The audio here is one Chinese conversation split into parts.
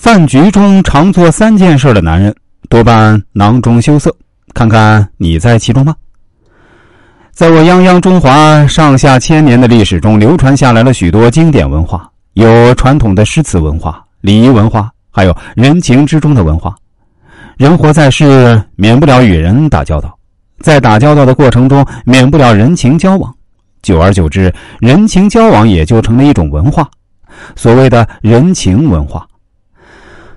饭局中常做三件事的男人，多半囊中羞涩。看看你在其中吗？在我泱泱中华上下千年的历史中，流传下来了许多经典文化，有传统的诗词文化、礼仪文化，还有人情之中的文化。人活在世，免不了与人打交道，在打交道的过程中，免不了人情交往，久而久之，人情交往也就成了一种文化，所谓的人情文化。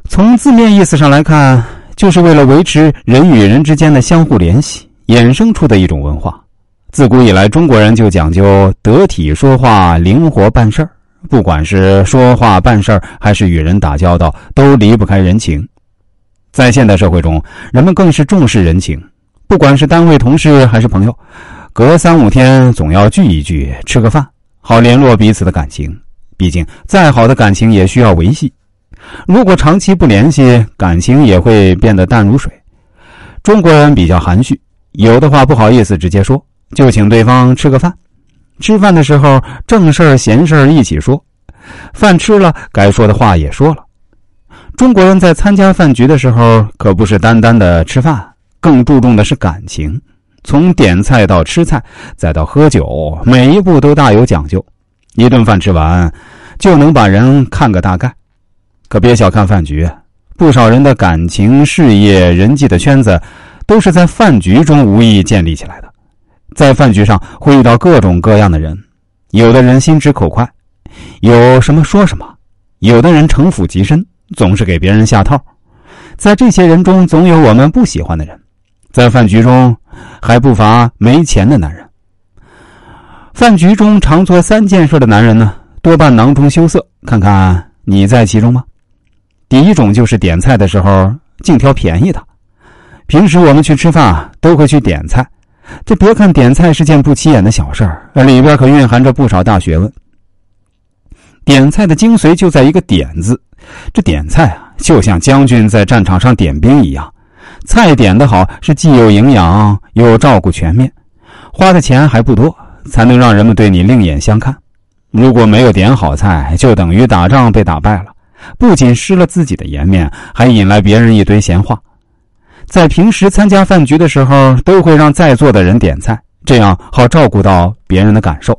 从字面意思上来看，就是为了维持人与人之间的相互联系，衍生出的一种文化。自古以来，中国人就讲究得体说话、灵活办事儿。不管是说话办事儿，还是与人打交道，都离不开人情。在现代社会中，人们更是重视人情。不管是单位同事还是朋友，隔三五天总要聚一聚，吃个饭，好联络彼此的感情。毕竟，再好的感情也需要维系。如果长期不联系，感情也会变得淡如水。中国人比较含蓄，有的话不好意思直接说，就请对方吃个饭。吃饭的时候，正事儿闲事儿一起说。饭吃了，该说的话也说了。中国人在参加饭局的时候，可不是单单的吃饭，更注重的是感情。从点菜到吃菜，再到喝酒，每一步都大有讲究。一顿饭吃完，就能把人看个大概。可别小看饭局，不少人的感情、事业、人际的圈子，都是在饭局中无意建立起来的。在饭局上会遇到各种各样的人，有的人心直口快，有什么说什么；有的人城府极深，总是给别人下套。在这些人中，总有我们不喜欢的人。在饭局中，还不乏没钱的男人。饭局中常做三件事的男人呢，多半囊中羞涩。看看你在其中吗？第一种就是点菜的时候净挑便宜的。平时我们去吃饭都会去点菜，这别看点菜是件不起眼的小事儿，里边可蕴含着不少大学问。点菜的精髓就在一个“点”字，这点菜啊，就像将军在战场上点兵一样，菜点的好是既有营养又照顾全面，花的钱还不多，才能让人们对你另眼相看。如果没有点好菜，就等于打仗被打败了。不仅失了自己的颜面，还引来别人一堆闲话。在平时参加饭局的时候，都会让在座的人点菜，这样好照顾到别人的感受。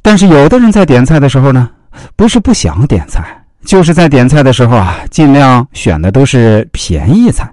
但是有的人在点菜的时候呢，不是不想点菜，就是在点菜的时候啊，尽量选的都是便宜菜。